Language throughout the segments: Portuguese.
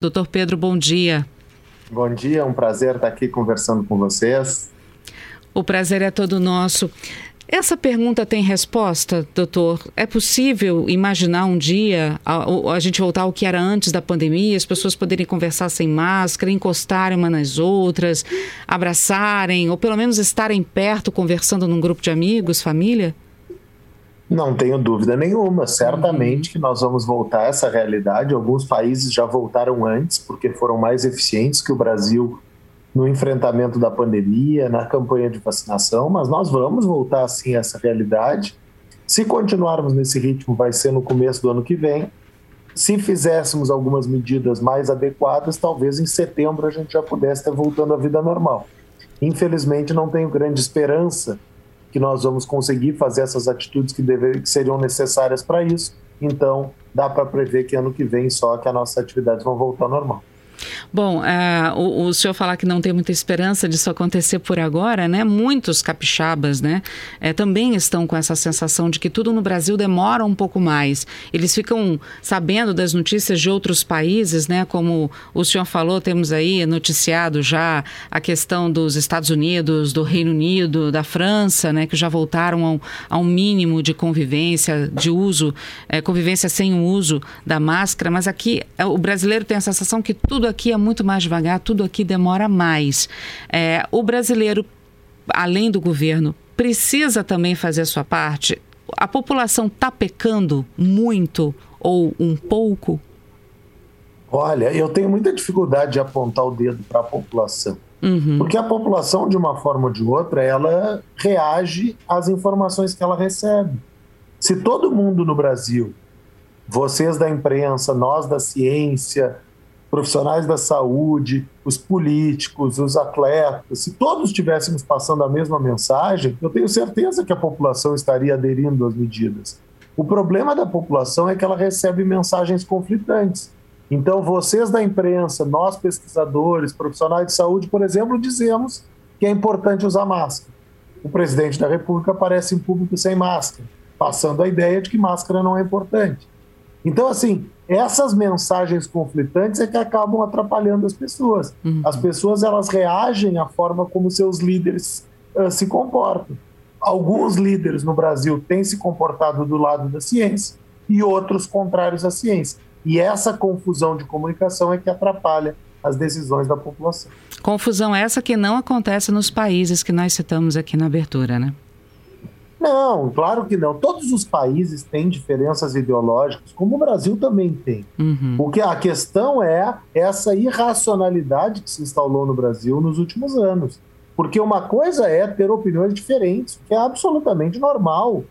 Doutor Pedro, bom dia. Bom dia, é um prazer estar aqui conversando com vocês. O prazer é todo nosso. Essa pergunta tem resposta, doutor? É possível imaginar um dia a, a, gente voltar ao que era antes da pandemia, as pessoas poderem conversar sem máscara, encostarem uma nas outras, abraçarem, ou pelo menos estarem perto conversando num grupo de amigos, família? Não tenho dúvida nenhuma. Certamente uhum. que nós vamos voltar a essa realidade. Alguns países já voltaram antes, porque foram mais eficientes que o Brasil no enfrentamento da pandemia, na campanha de vacinação, mas nós vamos voltar assim a essa realidade. Se continuarmos nesse ritmo, vai ser no começo do ano que vem. Se fizéssemos algumas medidas mais adequadas, talvez em setembro a gente já pudesse estar voltando à vida normal. Infelizmente, não tenho grande esperança que nós vamos conseguir fazer essas atitudes que, dever, que seriam necessárias para isso. Então, dá para prever que ano que vem só que as nossas atividades vão voltar ao normal. Bom, uh, o, o, senhor falar que não tem muita esperança disso acontecer por agora, né? Muitos capixabas, né, é, também estão com essa sensação de que tudo no Brasil demora um pouco mais. Eles ficam sabendo das notícias de outros países, né? Como o senhor falou, temos aí noticiado já a questão dos Estados Unidos, do Reino Unido, da França, né? Que já voltaram ao, a um mínimo de convivência, de uso, é, convivência sem o uso da máscara. Mas aqui é, o brasileiro tem a sensação que tudo aqui é muito mais devagar, tudo aqui demora mais. É, o brasileiro, além do governo, precisa também fazer a sua parte. A população está pecando muito ou um pouco? Olha, eu tenho muita dificuldade de apontar o dedo para a população. Uhum. Porque a população, de uma forma ou de outra, ela reage às informações que ela recebe. Se todo mundo no Brasil, vocês da imprensa, nós da ciência, profissionais da saúde, os políticos, os atletas, se todos estivéssemos passando a mesma mensagem, eu tenho certeza que a população estaria aderindo às medidas. O problema da população é que ela recebe mensagens conflitantes. Então, vocês da imprensa, nós pesquisadores, profissionais de saúde, por exemplo, dizemos que é importante usar máscara. O presidente da República aparece em público sem máscara, passando a ideia de que máscara não é importante. Então, assim, essas mensagens conflitantes é que acabam atrapalhando as pessoas. Uhum. As pessoas elas reagem à forma como seus líderes uh, se comportam. Alguns líderes no Brasil têm se comportado do lado da ciência e outros contrários à ciência. E essa confusão de comunicação é que atrapalha as decisões da população. Confusão essa que não acontece nos países que nós citamos aqui na abertura, né? Não, claro que não. Todos os países têm diferenças ideológicas, como o Brasil também tem. Uhum. O que a questão é essa irracionalidade que se instalou no Brasil nos últimos anos. Porque uma coisa é ter opiniões diferentes, que é absolutamente normal.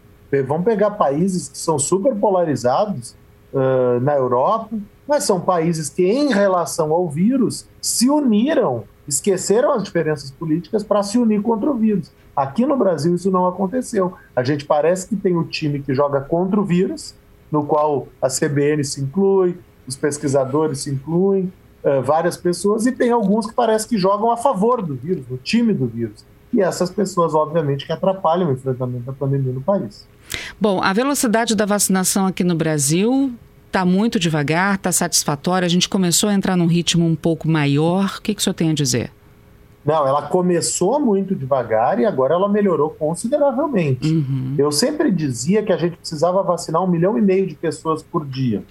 Vamos pegar países que são super polarizados uh, na Europa, mas são países que, em relação ao vírus, se uniram, esqueceram as diferenças políticas para se unir contra o vírus. Aqui no Brasil isso não aconteceu. A gente parece que tem o time que joga contra o vírus, no qual a CBN se inclui, os pesquisadores se incluem, uh, várias pessoas, e tem alguns que parece que jogam a favor do vírus, no time do vírus. E essas pessoas, obviamente, que atrapalham o enfrentamento da pandemia no país. Bom, a velocidade da vacinação aqui no Brasil está muito devagar, está satisfatória. A gente começou a entrar num ritmo um pouco maior. O que, que o senhor tem a dizer? Não, ela começou muito devagar e agora ela melhorou consideravelmente. Uhum. Eu sempre dizia que a gente precisava vacinar um milhão e meio de pessoas por dia.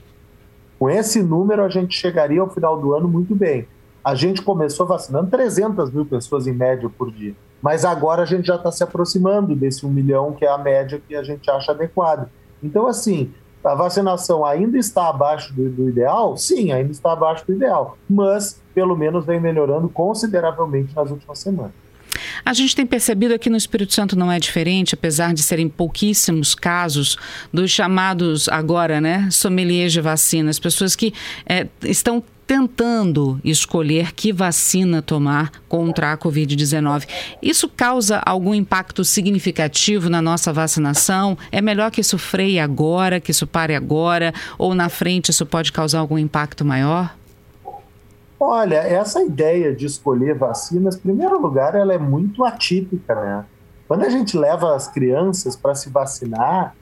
Com esse número, a gente chegaria ao final do ano muito bem. A gente começou vacinando 300 mil pessoas em média por dia. Mas agora a gente já está se aproximando desse um milhão, que é a média que a gente acha adequada. Então, assim, a vacinação ainda está abaixo do, do, ideal? Sim, ainda está abaixo do ideal, mas pelo menos vem melhorando consideravelmente nas últimas semanas. A gente tem percebido aqui no Espírito Santo não é diferente, apesar de serem pouquíssimos casos dos chamados agora, né, sommeliers de vacinas, pessoas que é, estão tentando escolher que vacina tomar contra a Covid-19. Isso causa algum impacto significativo na nossa vacinação? É melhor que isso freie agora, que isso pare agora, ou na frente isso pode causar algum impacto maior? Olha, essa ideia de escolher vacinas, em primeiro lugar, ela é muito atípica, né? Quando a gente leva as crianças para se vacinar,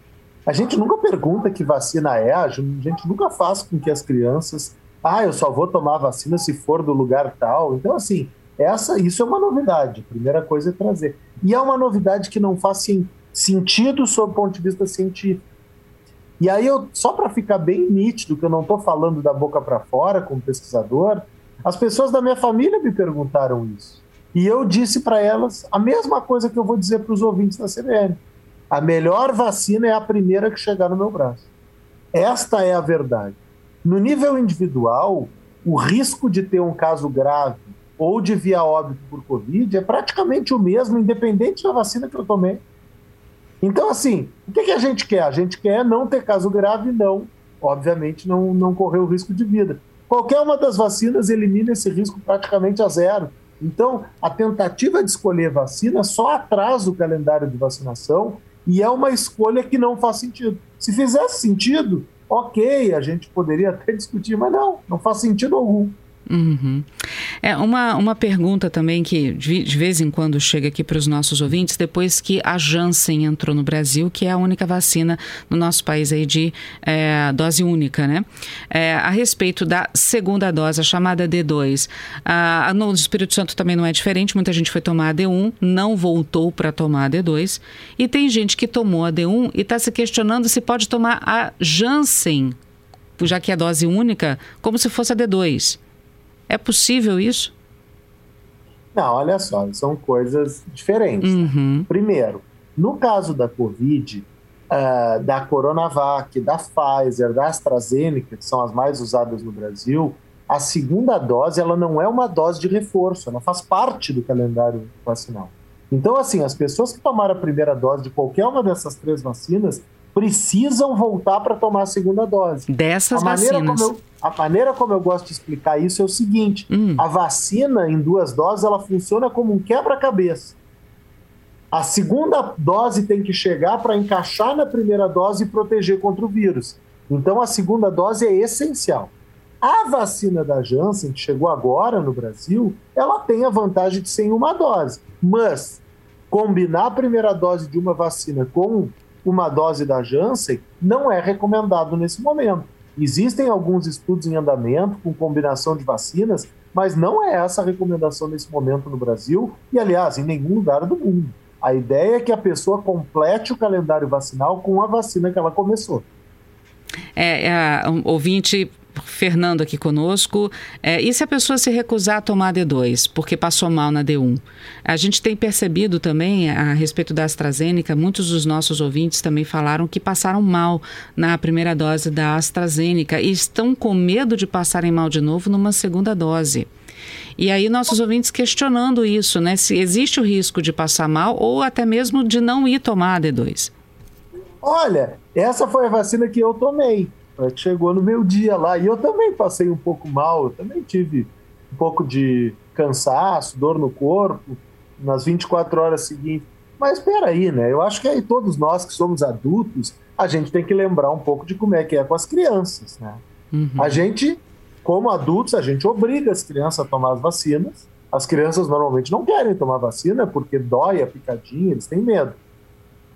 a gente nunca pergunta que vacina é, a gente nunca faz com que as crianças Ah, eu só vou tomar vacina se for do lugar tal. Então, assim, essa, isso é uma novidade. A primeira coisa é trazer. E é uma novidade que não faz sim, sentido sob o ponto de vista científico. E aí, eu, só para ficar bem nítido, que eu não estou falando da boca para fora como pesquisador, as pessoas da minha família me perguntaram isso. E eu disse para elas a mesma coisa que eu vou dizer para os ouvintes da CBN. A melhor vacina é a primeira que chegar no meu braço. Esta é a verdade. No nível individual, o risco de ter um caso grave ou de via óbito por Covid é praticamente o mesmo, independente da vacina que eu tomei. Então, assim, o que, que a gente quer? A gente quer não ter caso grave, não, obviamente, não, não correr o risco de vida. Qualquer uma das vacinas elimina esse risco praticamente a zero. Então, a tentativa de escolher vacina só atrasa o calendário de vacinação e é uma escolha que não faz sentido. Se fizesse sentido, ok, a gente poderia até discutir, mas não, não faz sentido algum. Uhum. É uma, uma pergunta também que de, vez em quando chega aqui para os nossos ouvintes, depois que a Janssen entrou no Brasil, que é a única vacina no nosso país aí de é, dose única, né? É, a respeito da segunda dose, a chamada D2. A, no Espírito Santo também não é diferente, muita gente foi tomar a D1, não voltou para tomar a D2, e tem gente que tomou a D1 e está se questionando se pode tomar a Janssen, já que é dose única, como se fosse a D2. É possível isso? Não, olha só, são coisas diferentes. Uhum. Primeiro, no caso da Covid, uh, da Coronavac, da Pfizer, da AstraZeneca, que são as mais usadas no Brasil, a segunda dose ela não é uma dose de reforço, ela faz parte do calendário vacinal. Então, assim, as pessoas que tomaram a primeira dose de qualquer uma dessas três vacinas precisam voltar para tomar a segunda dose. Dessas a vacinas. Eu, a maneira como eu gosto de explicar isso é o seguinte: hum. a vacina em duas doses ela funciona como um quebra-cabeça. A segunda dose tem que chegar para encaixar na primeira dose e proteger contra o vírus. Então a segunda dose é essencial. A vacina da Janssen, que chegou agora no Brasil, ela tem a vantagem de ser em uma dose. Mas combinar a primeira dose de uma vacina com uma dose da Janssen não é recomendado nesse momento. Existem alguns estudos em andamento com combinação de vacinas, mas não é essa a recomendação nesse momento no Brasil e, aliás, em nenhum lugar do mundo. A ideia é que a pessoa complete o calendário vacinal com a vacina que ela começou. É, é um ouvinte Fernando aqui conosco. É, e se a pessoa se recusar a tomar a D2 porque passou mal na D1? A gente tem percebido também, a respeito da AstraZeneca, muitos dos nossos ouvintes também falaram que passaram mal na primeira dose da AstraZeneca e estão com medo de passarem mal de novo numa segunda dose. E aí nossos ouvintes questionando isso, né? Se existe o risco de passar mal ou até mesmo de não ir tomar a D2. Olha, essa foi a vacina que eu tomei. É chegou no meu dia lá. E eu também passei um pouco mal, eu também tive um pouco de cansaço, dor no corpo, nas 24 horas seguintes. Mas espera aí, né? Eu acho que aí todos nós que somos adultos, a gente tem que lembrar um pouco de como é que é com as crianças, né? Uhum. A gente, como adultos, a gente obriga as crianças a tomar as vacinas. As crianças normalmente não querem tomar vacina porque dói a picadinha, eles têm medo.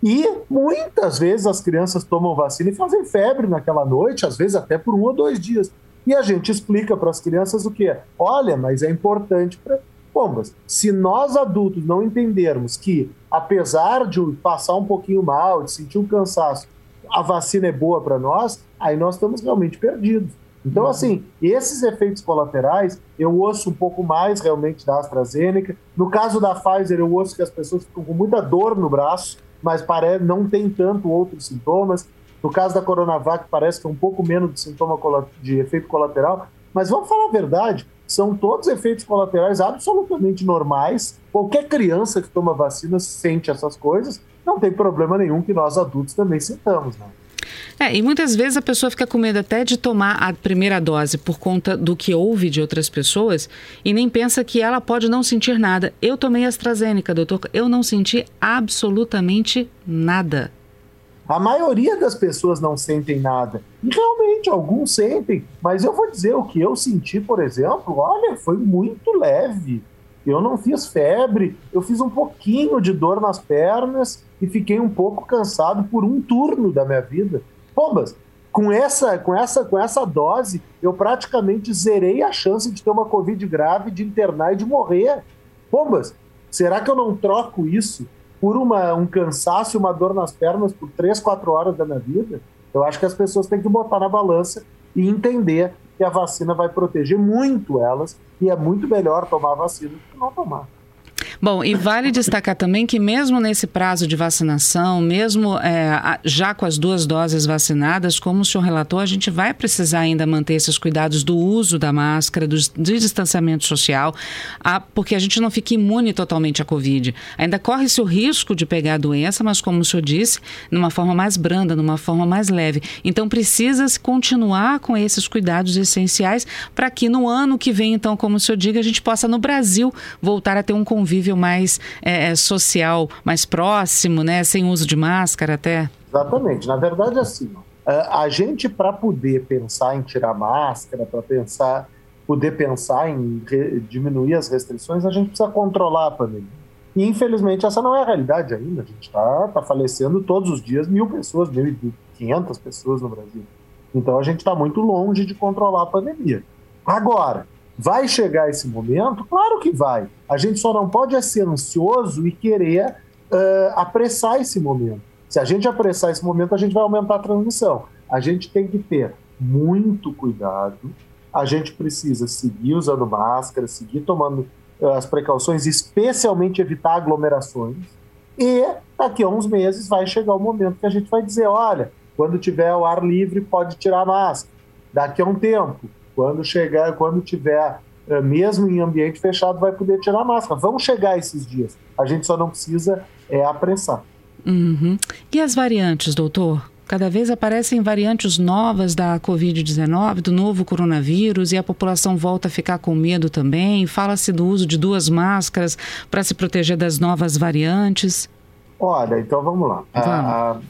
E muitas vezes as crianças tomam vacina e fazem febre naquela noite, às vezes até por um ou dois dias. E a gente explica para as crianças o que é. Olha, mas é importante para. Bombas, se nós adultos não entendermos que, apesar de passar um pouquinho mal, de sentir um cansaço, a vacina é boa para nós, aí nós estamos realmente perdidos. Então, uhum. assim, esses efeitos colaterais, eu ouço um pouco mais realmente da AstraZeneca. No caso da Pfizer, eu ouço que as pessoas ficam com muita dor no braço mas parece, não tem tanto outros sintomas. No caso da Coronavac, parece que é um pouco menos de sintoma de efeito colateral. Mas vamos falar a verdade, são todos efeitos colaterais absolutamente normais. Qualquer criança que toma vacina sente essas coisas, não tem problema nenhum que nós adultos também sintamos, né? É, e muitas vezes a pessoa fica com medo até de tomar a primeira dose por conta do que ouve de outras pessoas e nem pensa que ela pode não sentir nada. Eu tomei AstraZeneca, doutor, eu não senti absolutamente nada. A maioria das pessoas não sentem nada. E realmente, alguns sentem. Mas eu vou dizer o que eu senti, por exemplo, olha, foi muito leve. Eu não fiz febre, eu fiz um pouquinho de dor nas pernas e fiquei um pouco cansado por um turno da minha vida. Pombas, com essa, com essa, com essa dose, eu praticamente zerei a chance de ter uma Covid grave, de internar e de morrer. Bombas, será que eu não troco isso por uma, um cansaço e uma dor nas pernas por três, quatro horas da minha vida? Eu acho que as pessoas têm que botar na balança e entender que a vacina vai proteger muito elas e é muito melhor tomar a vacina do que não tomar. Bom, e vale destacar também que mesmo nesse prazo de vacinação, mesmo é, já com as duas doses vacinadas, como o senhor relatou, a gente vai precisar ainda manter esses cuidados do uso da máscara, do, do distanciamento social, a, porque a gente não fica imune totalmente à Covid. Ainda corre-se o risco de pegar a doença, mas como o senhor disse, numa forma mais branda, numa forma mais leve. Então precisa-se continuar com esses cuidados essenciais para que no ano que vem, então, como o senhor diga, a gente possa no Brasil voltar a ter um convívio mais é, é, social, mais próximo, né? Sem uso de máscara até? Exatamente. Na verdade, assim, a gente para poder pensar em tirar máscara, para pensar, poder pensar em diminuir as restrições, a gente precisa controlar a pandemia. E infelizmente essa não é a realidade ainda. A gente está tá falecendo todos os dias mil pessoas, mil e quinhentas pessoas no Brasil. Então a gente está muito longe de controlar a pandemia. Agora, Vai chegar esse momento? Claro que vai. A gente só não pode ser ansioso e querer uh, apressar esse momento. Se a gente apressar esse momento, a gente vai aumentar a transmissão. A gente tem que ter muito cuidado. A gente precisa seguir usando máscara, seguir tomando uh, as precauções, especialmente evitar aglomerações. E daqui a uns meses vai chegar o momento que a gente vai dizer: olha, quando tiver o ar livre, pode tirar a máscara. Daqui a um tempo, quando chegar, quando tiver, eh, mesmo em ambiente fechado, vai poder tirar a máscara. Vão chegar esses dias. A gente só não precisa é, apressar. Uhum. E as variantes, doutor? Cada vez aparecem variantes novas da Covid-19, do novo coronavírus, e a população volta a ficar com medo também. Fala-se do uso de duas máscaras para se proteger das novas variantes. Olha, então vamos lá. Vamos. A,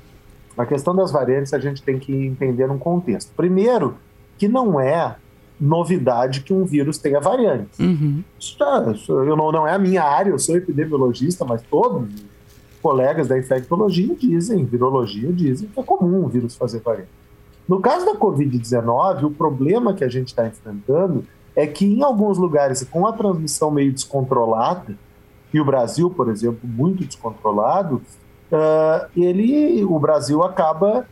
a, a questão das variantes a gente tem que entender um contexto. Primeiro, que não é novidade que um vírus tenha variantes. Uhum. Isso, tá, isso eu não, não é a minha área, eu sou epidemiologista, mas todos os colegas da infectologia dizem, virologia dizem que é comum um vírus fazer variantes. No caso da Covid-19, o problema que a gente está enfrentando é que em alguns lugares, com a transmissão meio descontrolada, e o Brasil, por exemplo, muito descontrolado, uh, ele, o Brasil acaba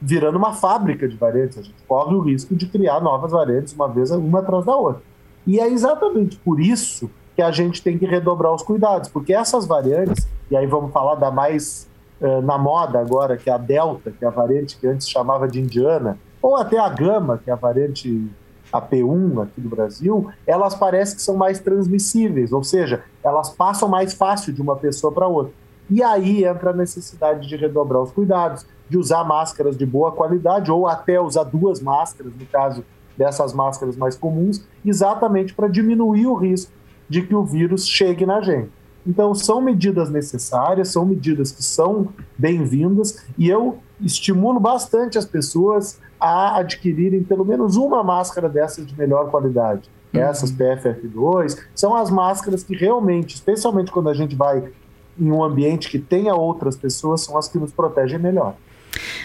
virando uma fábrica de variantes. A gente corre o risco de criar novas variantes uma vez uma atrás da outra. E é exatamente por isso que a gente tem que redobrar os cuidados, porque essas variantes, e aí vamos falar da mais uh, na moda agora, que é a Delta, que é a variante que antes chamava de Indiana, ou até a Gama, que é a variante AP1 aqui do Brasil, elas parecem que são mais transmissíveis, ou seja, elas passam mais fácil de uma pessoa para outra. E aí entra a necessidade de redobrar os cuidados, de usar máscaras de boa qualidade, ou até usar duas máscaras, no caso dessas máscaras mais comuns, exatamente para diminuir o risco de que o vírus chegue na gente. Então, são medidas necessárias, são medidas que são bem-vindas, e eu estimulo bastante as pessoas a adquirirem pelo menos uma máscara dessas de melhor qualidade. Uhum. Essas PFF2 são as máscaras que realmente, especialmente quando a gente vai em um ambiente que tenha outras pessoas, são as que nos protegem melhor.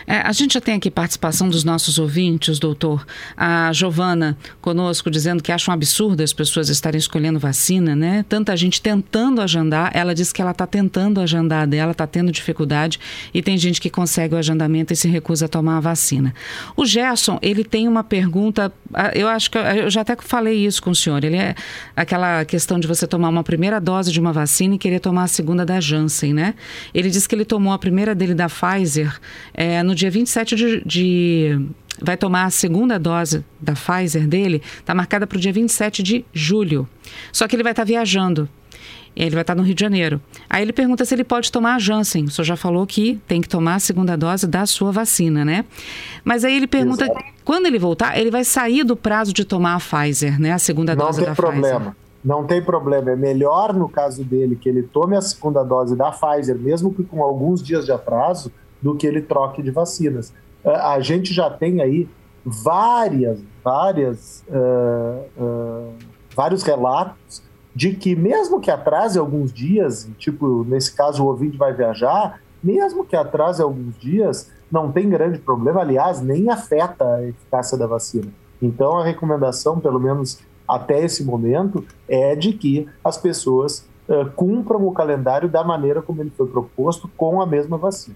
É, a gente já tem aqui participação dos nossos ouvintes, doutor. A Giovana conosco dizendo que acha um absurdo as pessoas estarem escolhendo vacina, né? Tanta gente tentando agendar. Ela diz que ela está tentando agendar dela, está tendo dificuldade e tem gente que consegue o agendamento e se recusa a tomar a vacina. O Gerson, ele tem uma pergunta, ah, eu acho que eu já até falei isso com o senhor. Ele é aquela questão de você tomar uma primeira dose de uma vacina e querer tomar a segunda da Janssen, né? Ele diz que ele tomou a primeira dele da Pfizer no dia 27 de, de vai tomar a segunda dose da Pfizer dele, está marcada para o dia 27 de julho. Só que ele vai estar tá viajando. Ele vai estar tá no Rio de Janeiro. Aí ele pergunta se ele pode tomar a Janssen. O senhor já falou que tem que tomar a segunda dose da sua vacina, né? Mas aí ele pergunta, Exato. quando ele voltar, ele vai sair do prazo de tomar a Pfizer, né? A segunda Não dose da problema. Pfizer. Não tem problema. É melhor, no caso dele, que ele tome a segunda dose da Pfizer, mesmo que com alguns dias de atraso, do que ele troque de vacinas. Uh, a gente já tem aí várias, várias, uh, uh, vários relatos de que mesmo que atrase alguns dias, tipo, nesse caso o ouvinte vai viajar, mesmo que atrase alguns dias, não tem grande problema, aliás, nem afeta a eficácia da vacina. Então, a recomendação, pelo menos até esse momento, é de que as pessoas uh, cumpram o calendário da maneira como ele foi proposto, com a mesma vacina.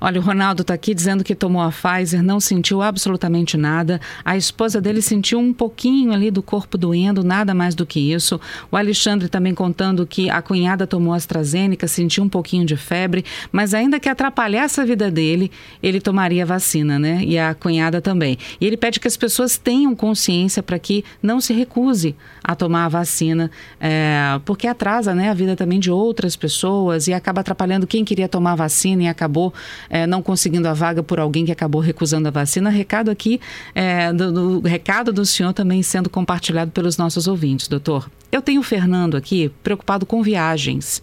Olha, o Ronaldo está aqui dizendo que tomou a Pfizer, não sentiu absolutamente nada. A esposa dele sentiu um pouquinho ali do corpo doendo, nada mais do que isso. O Alexandre também contando que a cunhada tomou AstraZeneca, sentiu um pouquinho de febre, mas ainda que atrapalhasse a vida dele, ele tomaria vacina, né? E a cunhada também. E ele pede que as pessoas tenham consciência para que não se recuse a tomar a vacina, é, porque atrasa né, a vida também de outras pessoas e acaba atrapalhando quem queria tomar a vacina e acabou é, não conseguindo a vaga por alguém que acabou recusando a vacina. Recado aqui, é, do, do, recado do senhor também sendo compartilhado pelos nossos ouvintes, doutor. Eu tenho o Fernando aqui preocupado com viagens.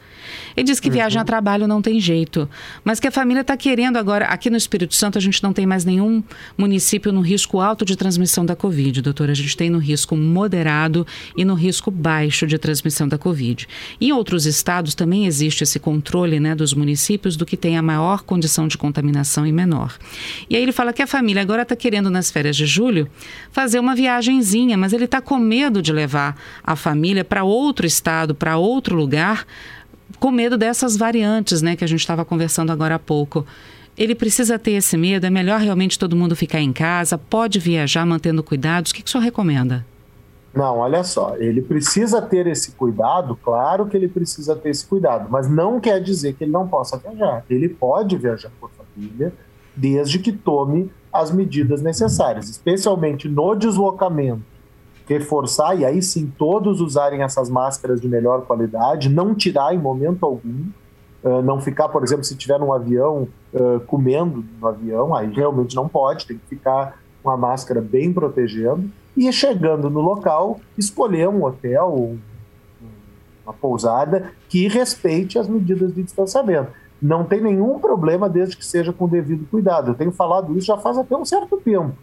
Ele diz que uhum. viagem a trabalho não tem jeito, mas que a família está querendo agora. Aqui no Espírito Santo a gente não tem mais nenhum município no risco alto de transmissão da Covid, doutor. A gente tem no risco moderado e no risco baixo de transmissão da Covid. Em outros estados também existe esse controle né, dos municípios do que tem a maior condição de contaminação e menor. E aí ele fala que a família agora está querendo, nas férias de julho, fazer uma viagenzinha, mas ele está com medo de levar a família para outro estado, para outro lugar, com medo dessas variantes, né, que a gente estava conversando agora há pouco. Ele precisa ter esse medo? É melhor realmente todo mundo ficar em casa? Pode viajar mantendo cuidados? O que, que o senhor recomenda? Não, olha só, ele precisa ter esse cuidado, claro que ele precisa ter esse cuidado, mas não quer dizer que ele não possa viajar. Ele pode viajar por família, desde que tome as medidas necessárias, especialmente no deslocamento. Reforçar, e aí sim todos usarem essas máscaras de melhor qualidade, não tirar em momento algum, uh, não ficar, por exemplo, se tiver num avião uh, comendo no avião, aí realmente não pode, tem que ficar com a máscara bem protegendo e chegando no local, escolher um hotel, uma pousada que respeite as medidas de distanciamento. Não tem nenhum problema desde que seja com devido cuidado. Eu tenho falado isso já faz até um certo tempo.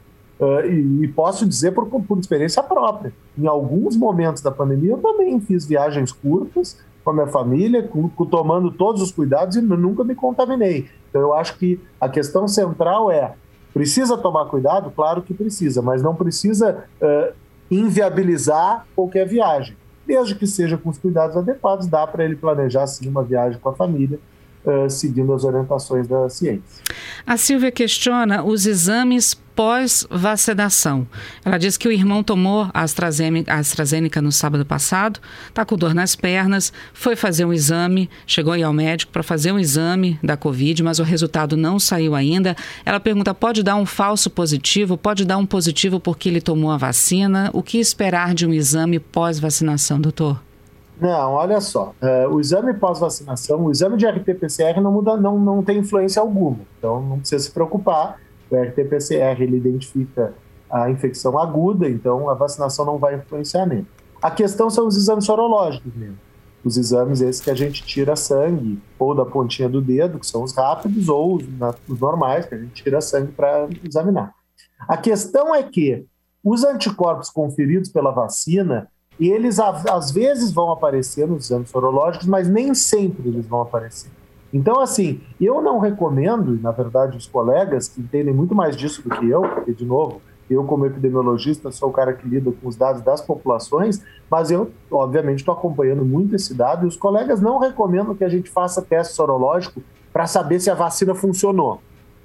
Uh, e, e, posso dizer por, por experiência própria. Em alguns momentos da pandemia, eu também fiz viagens curtas com a minha família, com, com, tomando todos os cuidados e nunca me contaminei. Então, eu acho que a questão central é Precisa tomar cuidado? Claro que precisa, mas não precisa uh, inviabilizar qualquer viagem. Desde que seja com os cuidados adequados, dá para ele planejar sim uma viagem com a família, uh, seguindo as orientações da ciência. A Silvia questiona os exames pós-vacinação. Ela diz que o irmão tomou a AstraZeneca, AstraZeneca no sábado passado, está com dor nas pernas, foi fazer um exame, chegou aí ao médico para fazer um exame da Covid, mas o resultado não saiu ainda. Ela pergunta: pode dar um falso positivo? Pode dar um positivo porque ele tomou a vacina? O que esperar de um exame pós-vacinação, doutor? Não, olha só. Uh, o exame pós-vacinação, o exame de RT-PCR não muda, não, não tem influência alguma. Então não precisa se preocupar o RT-PCR ele identifica a infecção aguda, então a vacinação não vai influenciar nele. A questão são os exames sorológicos mesmo. Os exames esses que a gente tira sangue, ou da pontinha do dedo, que são os rápidos, ou os, os normais, que a gente tira sangue para examinar. A questão é que os anticorpos conferidos pela vacina, eles às vezes vão aparecer nos exames sorológicos, mas nem sempre eles vão aparecer. Então, assim, eu não recomendo, na verdade, os colegas que entendem muito mais disso do que eu, porque, de novo, eu, como epidemiologista, sou o cara que lida com os dados das populações, mas eu, obviamente, estou acompanhando muito esse dado e os colegas não recomendam que a gente faça teste sorológico para saber se a vacina funcionou.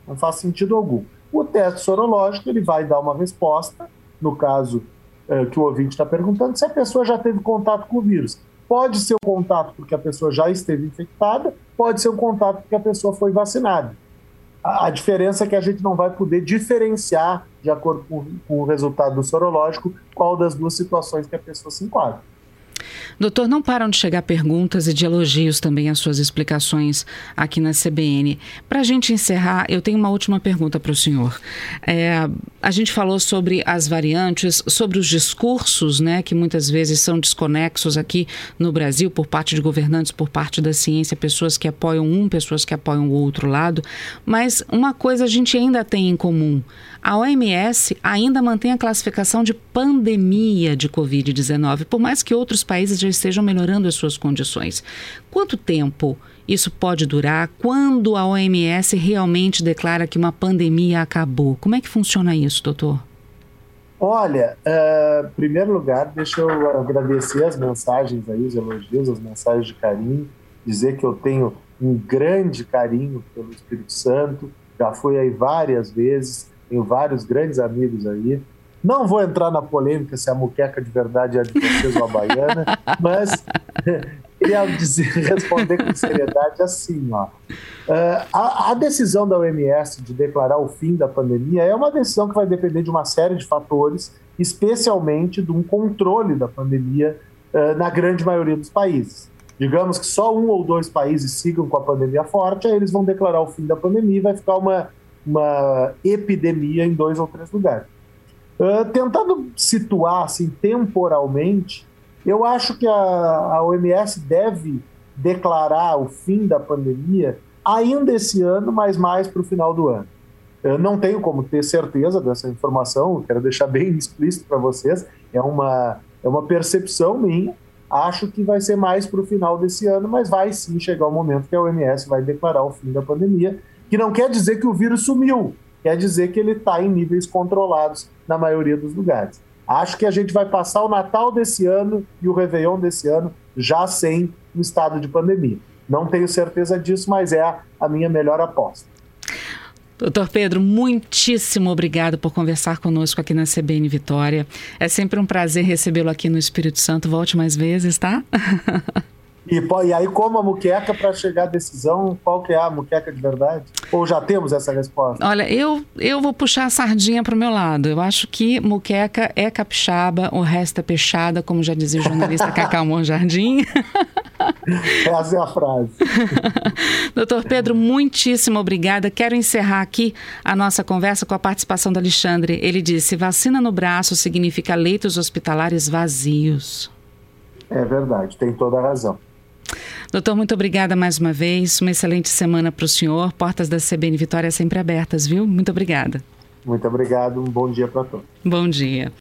Não faz sentido algum. O teste sorológico ele vai dar uma resposta, no caso eh, que o ouvinte está perguntando, se a pessoa já teve contato com o vírus. Pode ser o contato porque a pessoa já esteve infectada, pode ser um contato porque a pessoa foi vacinada. A, a diferença é que a gente não vai poder diferenciar, de acordo com, com o resultado do sorológico, qual das duas situações que a pessoa se enquadra. Doutor, não param de chegar perguntas e de elogios também às suas explicações aqui na CBN. Para a gente encerrar, eu tenho uma última pergunta para o senhor. É, a gente falou sobre as variantes, sobre os discursos, né, que muitas vezes são desconexos aqui no Brasil por parte de governantes, por parte da ciência, pessoas que apoiam um, pessoas que apoiam o outro lado. Mas uma coisa a gente ainda tem em comum: a OMS ainda mantém a classificação de pandemia de Covid-19, por mais que outros países países já estejam melhorando as suas condições. Quanto tempo isso pode durar? Quando a OMS realmente declara que uma pandemia acabou? Como é que funciona isso, doutor? Olha, uh, em primeiro lugar, deixa eu agradecer as mensagens aí, os elogios, as mensagens de carinho, dizer que eu tenho um grande carinho pelo Espírito Santo, já fui aí várias vezes, tenho vários grandes amigos aí. Não vou entrar na polêmica se a muqueca de verdade é de vocês ou a baiana, mas queria dizer, responder com seriedade assim, ó. Uh, a, a, decisão da OMS de declarar o fim da pandemia é uma decisão que vai depender de uma série de fatores, especialmente de um controle da pandemia uh, na grande maioria dos países. Digamos que só um ou dois países sigam com a pandemia forte, aí eles vão declarar o fim da pandemia e vai ficar uma, uma epidemia em dois ou três lugares. Uh, tentando situar assim, temporalmente, eu acho que a, a OMS deve declarar o fim da pandemia ainda esse ano, mas mais para o final do ano. Eu não tenho como ter certeza dessa informação, quero deixar bem explícito para vocês, é uma, é uma percepção minha, Acho que vai ser mais para o final desse ano, mas vai sim chegar o momento que a OMS vai declarar o fim da pandemia, que não quer dizer que o vírus sumiu, quer dizer que ele está em níveis controlados na maioria dos lugares. Acho que a gente vai passar o Natal desse ano e o Réveillon desse ano já sem o estado de pandemia. Não tenho certeza disso, mas é a minha melhor aposta. Doutor Pedro, muitíssimo obrigado por conversar conosco aqui na CBN Vitória. É sempre um prazer recebê-lo aqui no Espírito Santo. Volte mais vezes, tá? E, e aí, como a muqueca para chegar à decisão, qual que é a muqueca de verdade? Ou já temos essa resposta? Olha, eu, eu vou puxar a sardinha para o meu lado. Eu acho que muqueca é capixaba, o resto é peixada, como já dizia o jornalista Cacau Monjardim. Essa é a frase. Doutor Pedro, muitíssimo obrigada. Quero encerrar aqui a nossa conversa com a participação do Alexandre. Ele disse: vacina no braço significa leitos hospitalares vazios. É verdade, tem toda a razão. Doutor, muito obrigada mais uma vez. Uma excelente semana para o senhor. Portas da CBN Vitória sempre abertas, viu? Muito obrigada. Muito obrigado. Um bom dia para todos. Bom dia.